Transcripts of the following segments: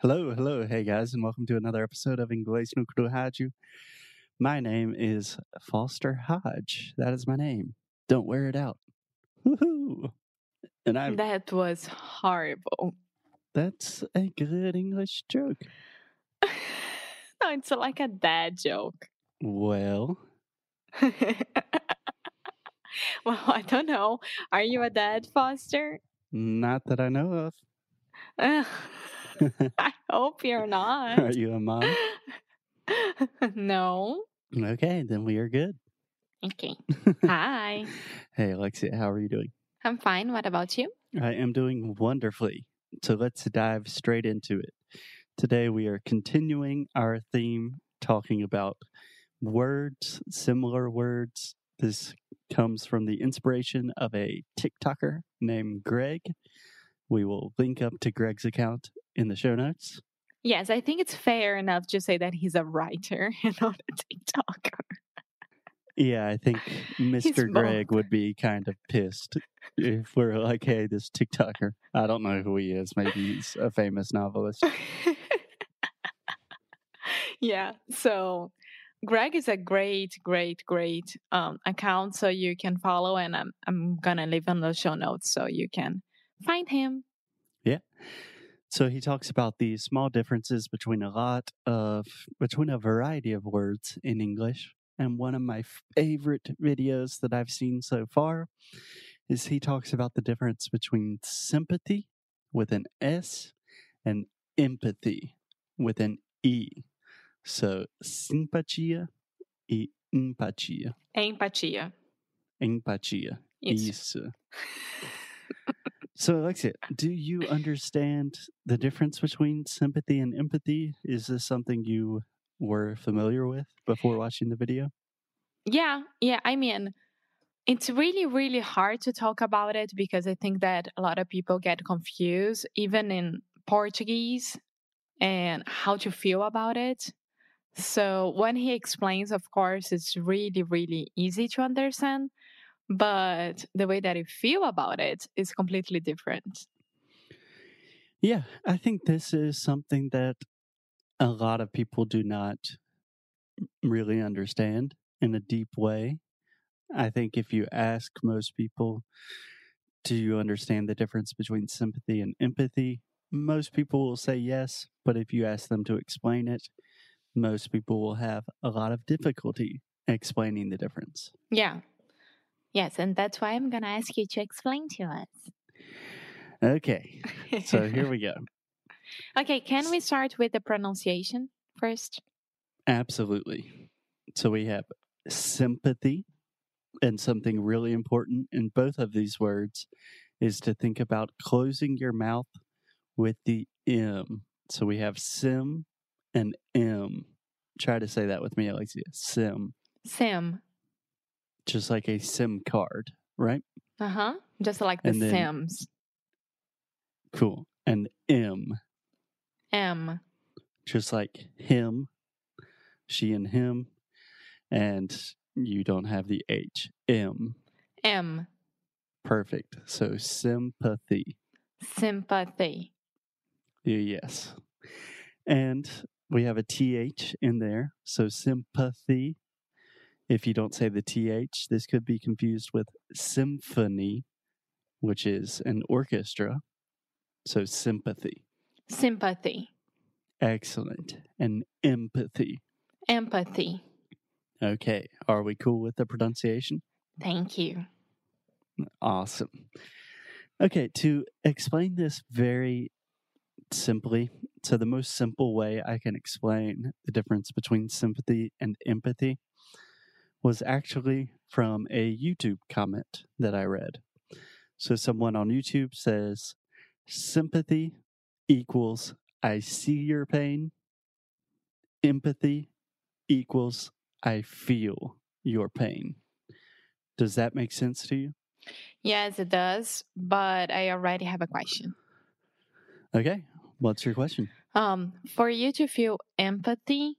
Hello, hello, hey guys, and welcome to another episode of Inglês no Rádio. My name is Foster Hodge. That is my name. Don't wear it out. Woohoo! And I'm That was horrible. that's a good English joke. no, it's like a dad joke. Well, well, I don't know. Are you a dad, Foster? not that I know of. I hope you're not. Are you a mom? no. Okay, then we are good. Okay. Hi. Hey, Alexia, how are you doing? I'm fine. What about you? I am doing wonderfully. So let's dive straight into it. Today we are continuing our theme talking about words, similar words. This comes from the inspiration of a TikToker named Greg. We will link up to Greg's account in the show notes. Yes, I think it's fair enough to say that he's a writer and not a TikToker. Yeah, I think Mr. Greg would be kind of pissed if we're like, hey, this TikToker. I don't know who he is. Maybe he's a famous novelist. yeah. So Greg is a great, great, great um, account. So you can follow, and I'm I'm gonna leave in the show notes so you can find him. Yeah. So he talks about the small differences between a lot of between a variety of words in English. And one of my favorite videos that I've seen so far is he talks about the difference between sympathy with an S and empathy with an E. So simpatia e empatia. Empatia. Empatia. Isso. Isso. So, Alexia, do you understand the difference between sympathy and empathy? Is this something you were familiar with before watching the video? Yeah, yeah. I mean, it's really, really hard to talk about it because I think that a lot of people get confused, even in Portuguese, and how to feel about it. So when he explains, of course, it's really, really easy to understand. But the way that you feel about it is completely different. Yeah, I think this is something that a lot of people do not really understand in a deep way. I think if you ask most people, do you understand the difference between sympathy and empathy? Most people will say yes, but if you ask them to explain it, most people will have a lot of difficulty explaining the difference. Yeah. Yes, and that's why I'm going to ask you to explain to us. Okay, so here we go. okay, can we start with the pronunciation first? Absolutely. So we have sympathy, and something really important in both of these words is to think about closing your mouth with the M. So we have sim and M. Try to say that with me, Alexia. Sim. Sim. Just like a SIM card, right? Uh huh. Just like the then- Sims. Cool. And M. M. Just like him, she and him. And you don't have the H. M. M. Perfect. So sympathy. Sympathy. Yes. And we have a TH in there. So sympathy. If you don't say the TH, this could be confused with symphony, which is an orchestra. So sympathy. Sympathy. Excellent. And empathy. Empathy. Okay. Are we cool with the pronunciation? Thank you. Awesome. Okay, to explain this very simply, so the most simple way I can explain the difference between sympathy and empathy was actually from a YouTube comment that I read. So someone on YouTube says, sympathy equals I see your pain, empathy equals I feel your pain. Does that make sense to you? Yes, it does. But I already have a question. Okay. What's your question? Um, for you to feel empathy,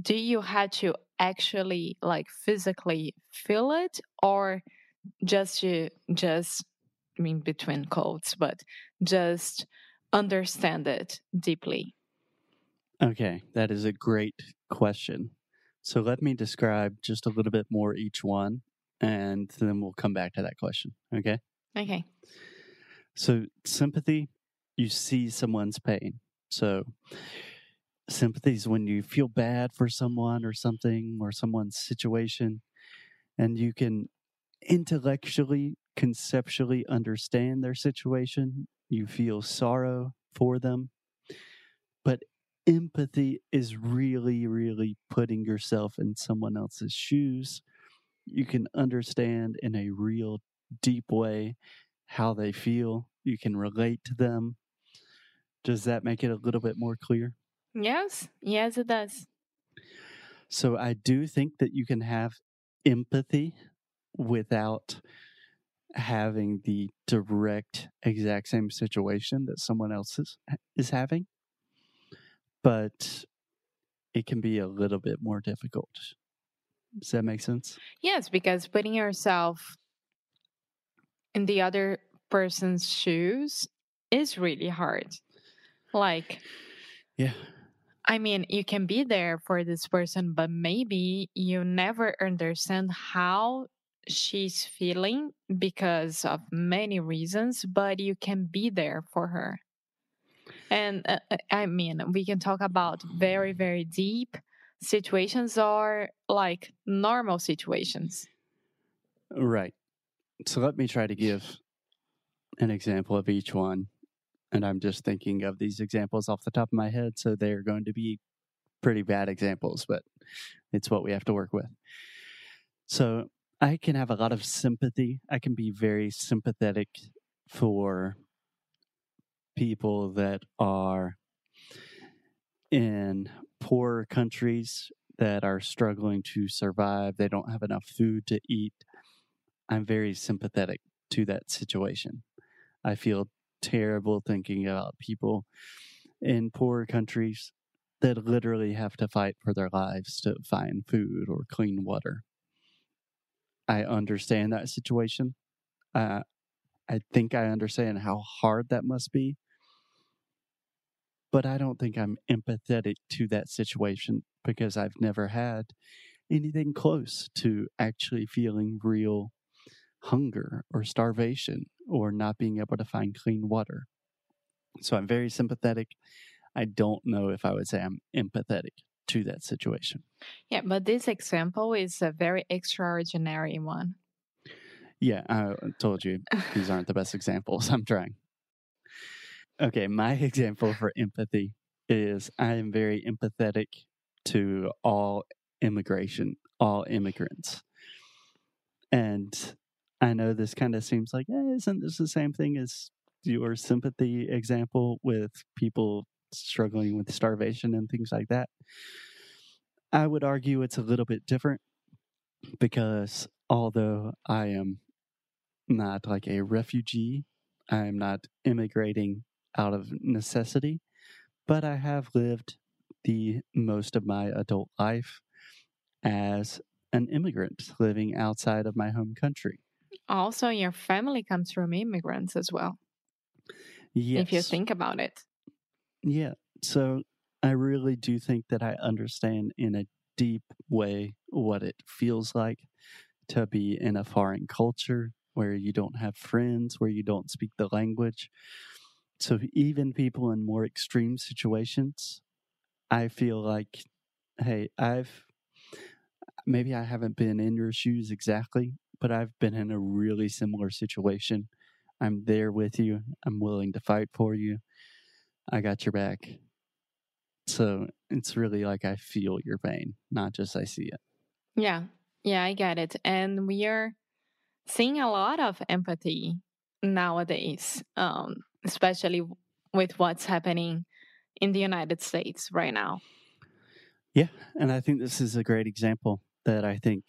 do you have to actually like physically feel it or just you just I mean between quotes, but just understand it deeply? Okay, that is a great question. So let me describe just a little bit more each one, and then we'll come back to that question. Okay. Okay. So, sympathy, you see someone's pain. So, sympathy is when you feel bad for someone or something or someone's situation, and you can intellectually, conceptually understand their situation. You feel sorrow for them. But empathy is really, really putting yourself in someone else's shoes. You can understand in a real deep way how they feel. You can relate to them. Does that make it a little bit more clear? Yes. Yes, it does. So I do think that you can have empathy without having the direct exact same situation that someone else is, is having but it can be a little bit more difficult. Does that make sense? Yes, because putting yourself in the other person's shoes is really hard. Like, yeah. I mean, you can be there for this person, but maybe you never understand how she's feeling because of many reasons, but you can be there for her. And uh, uh, I mean, we can talk about very, very deep situations or like normal situations. Right. So let me try to give an example of each one. And I'm just thinking of these examples off the top of my head. So they're going to be pretty bad examples, but it's what we have to work with. So I can have a lot of sympathy. I can be very sympathetic for people that are in poor countries that are struggling to survive. They don't have enough food to eat. I'm very sympathetic to that situation. I feel terrible thinking about people in poor countries that literally have to fight for their lives to find food or clean water. I understand that situation. Uh, I think I understand how hard that must be but I don't think I'm empathetic to that situation because I've never had anything close to actually feeling real hunger or starvation or not being able to find clean water. So I'm very sympathetic. I don't know if I would say I'm empathetic to that situation. Yeah, but this example is a very extraordinary one. Yeah, I told you these aren't the best examples. I'm trying. Okay, my example for empathy is I am very empathetic to all immigration, all immigrants. And I know this kind of seems like, eh, isn't this the same thing as your sympathy example with people struggling with starvation and things like that? I would argue it's a little bit different because although I am not like a refugee, I am not immigrating out of necessity, but I have lived the most of my adult life as an immigrant living outside of my home country. Also, your family comes from immigrants as well. Yes. If you think about it. Yeah. So I really do think that I understand in a deep way what it feels like to be in a foreign culture where you don't have friends, where you don't speak the language, so even people in more extreme situations, I feel like, hey, I've maybe I haven't been in your shoes exactly, but I've been in a really similar situation. I'm there with you. I'm willing to fight for you. I got your back. So it's really like I feel your pain, not just I see it. Yeah. Yeah, I get it. And we are seeing a lot of empathy nowadays. Um, especially with what's happening in the United States right now. Yeah, and I think this is a great example that I think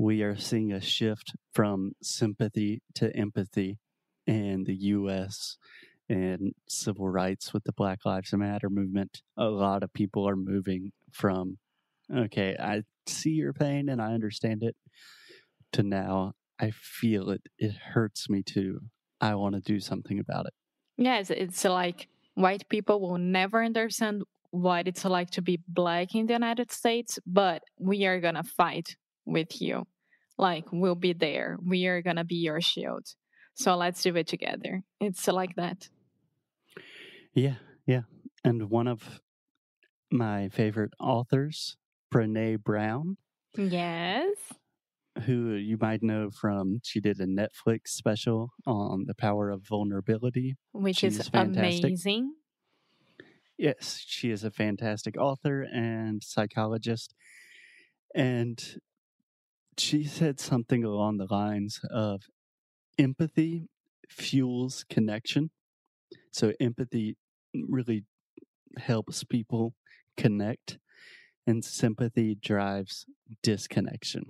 we are seeing a shift from sympathy to empathy in the US and civil rights with the Black Lives Matter movement. A lot of people are moving from, okay, I see your pain and I understand it, to now I feel it. It hurts me too. I want to do something about it. Yes, it's like white people will never understand what it's like to be black in the United States, but we are going to fight with you. Like, we'll be there. We are going to be your shield. So let's do it together. It's like that. Yeah, yeah. And one of my favorite authors, Brene Brown, Yes. who you might know from, she did a Netflix special on the power of vulnerability. Which is fantastic. amazing. Yes, she is a fantastic author and psychologist. And she said something along the lines of empathy fuels connection. So, empathy really helps people connect, and sympathy drives disconnection.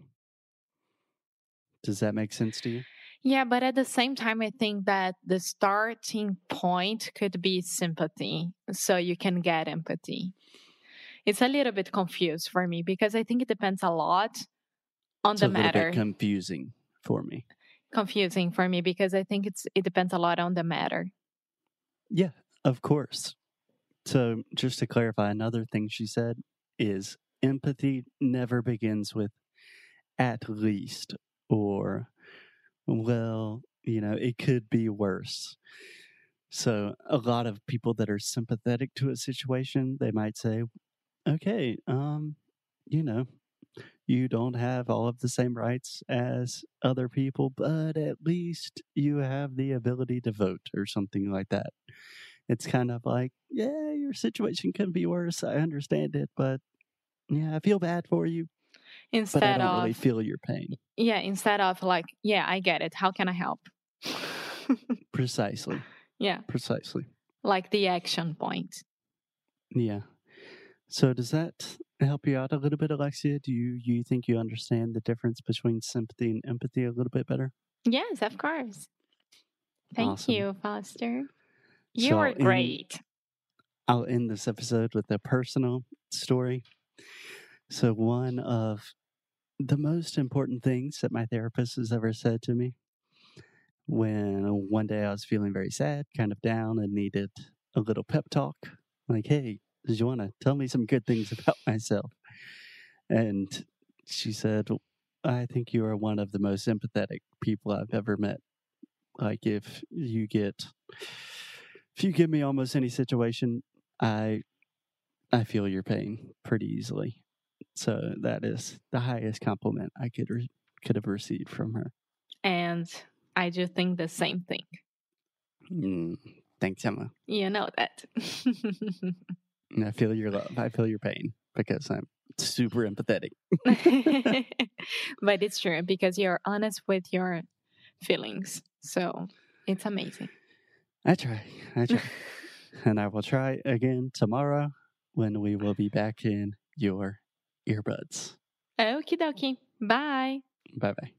Does that make sense to you? Yeah, but at the same time, I think that the starting point could be sympathy. So you can get empathy. It's a little bit confused for me because I think it depends a lot on It's the matter. confusing for me. confusing for me because I think it's it depends a lot on the matter. Yeah, of course. So, just to clarify, another thing she said is empathy never begins with at least or, well, you know, it could be worse. So, a lot of people that are sympathetic to a situation, they might say, okay, um, you know, you don't have all of the same rights as other people, but at least you have the ability to vote or something like that. It's kind of like, yeah, your situation can be worse. I understand it, but yeah, I feel bad for you, but I Instead don't of really feel your pain. yeah, instead of like, yeah, I get it. How can I help? Precisely. yeah, Precisely. like the action point. Yeah. So does that help you out a little bit, Alexia? Do you you think you understand the difference between sympathy and empathy a little bit better? Yes, of course. Thank Awesome. you, Foster. You So were great. I'll end this episode with a personal story. So, one of the most important things that my therapist has ever said to me when one day I was feeling very sad, kind of down, and needed a little pep talk like, hey, you tell me some good things about myself? And she said, I think you are one of the most empathetic people I've ever met. Like, if you get, if you give me almost any situation, I I feel your pain pretty easily. So that is the highest compliment I could re- could have received from her. And I do think the same thing. Mm, thanks, Emma. You know that. And I feel your love. I feel your pain because I'm super empathetic. but it's true because you're honest with your feelings. So it's amazing. I try. I try. and I will try again tomorrow when we will be back in your earbuds. Okie dokie. Bye. Bye bye.